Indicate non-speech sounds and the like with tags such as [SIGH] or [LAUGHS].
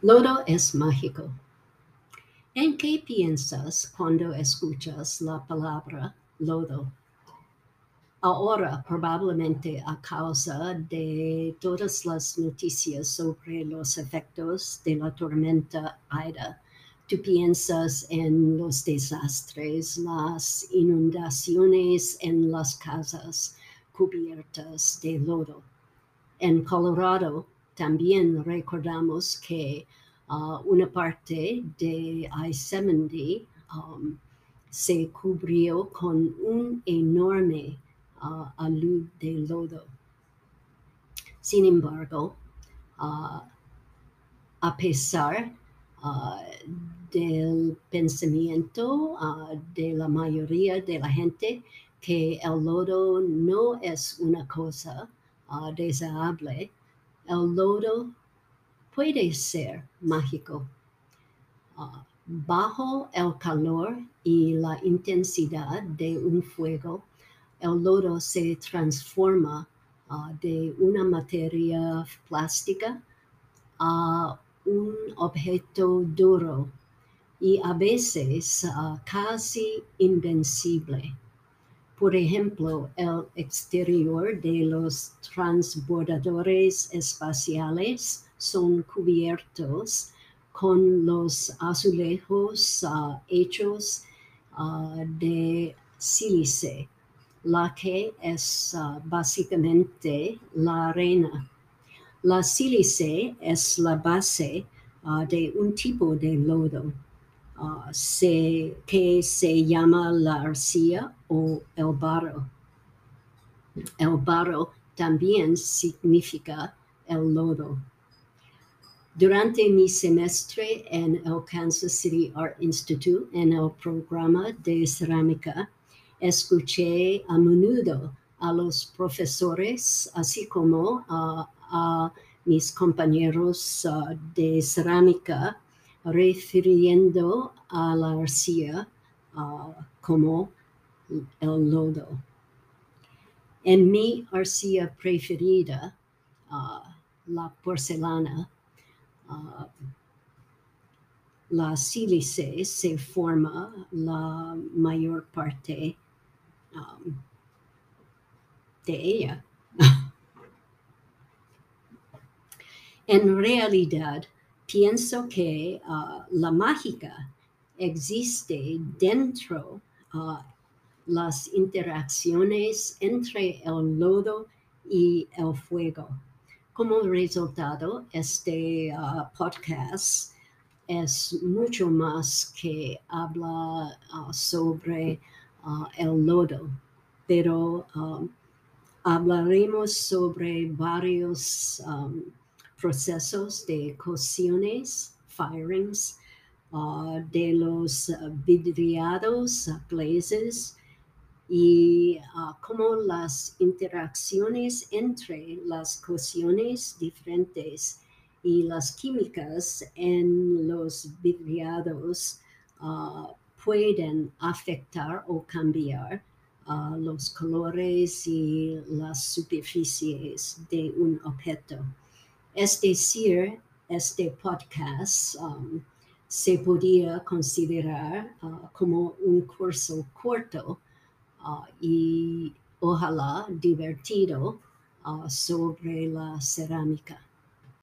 Lodo es mágico. ¿En qué piensas cuando escuchas la palabra lodo? Ahora, probablemente a causa de todas las noticias sobre los efectos de la tormenta Aida, tú piensas en los desastres, las inundaciones en las casas cubiertas de lodo. En Colorado, también recordamos que uh, una parte de I-70 um, se cubrió con un enorme uh, alud de lodo. Sin embargo, uh, a pesar del pensamiento de la mayoría de la gente que el lodo no es una cosa deseable, el lodo puede ser mágico. Uh, bajo el calor y la intensidad de un fuego, el lodo se transforma uh, de una materia plástica a un objeto duro y a veces uh, casi invencible. Por ejemplo, el exterior de los transbordadores espaciales son cubiertos con los azulejos uh, hechos uh, de sílice, la que es uh, básicamente la arena. La sílice es la base de un tipo de lodo uh, se, que se llama la arcilla o el barro. El barro también significa el lodo. Durante mi semestre en el Kansas City Art Institute, en el programa de cerámica, escuché a menudo a los profesores, así como a, mis compañeros uh, de cerámica, refiriendo a la arcilla uh, como el lodo. En mi arcilla preferida, uh, la porcelana, uh, la sílice se forma la mayor parte de ella. [LAUGHS] en realidad, pienso que uh, la mágica existe dentro uh, las interacciones entre el lodo y el fuego. Como resultado, este uh, podcast es mucho más que habla sobre el lodo, pero hablaremos sobre varios um, procesos de cocciones, firings, uh, de los vidriados, glazes, y uh, cómo las interacciones entre las cocciones diferentes y las químicas en los vidriados uh, pueden afectar o cambiar los colores y las superficies de un objeto. Es decir, este podcast um, se podía considerar uh, como un curso corto uh, y ojalá divertido uh, sobre la cerámica.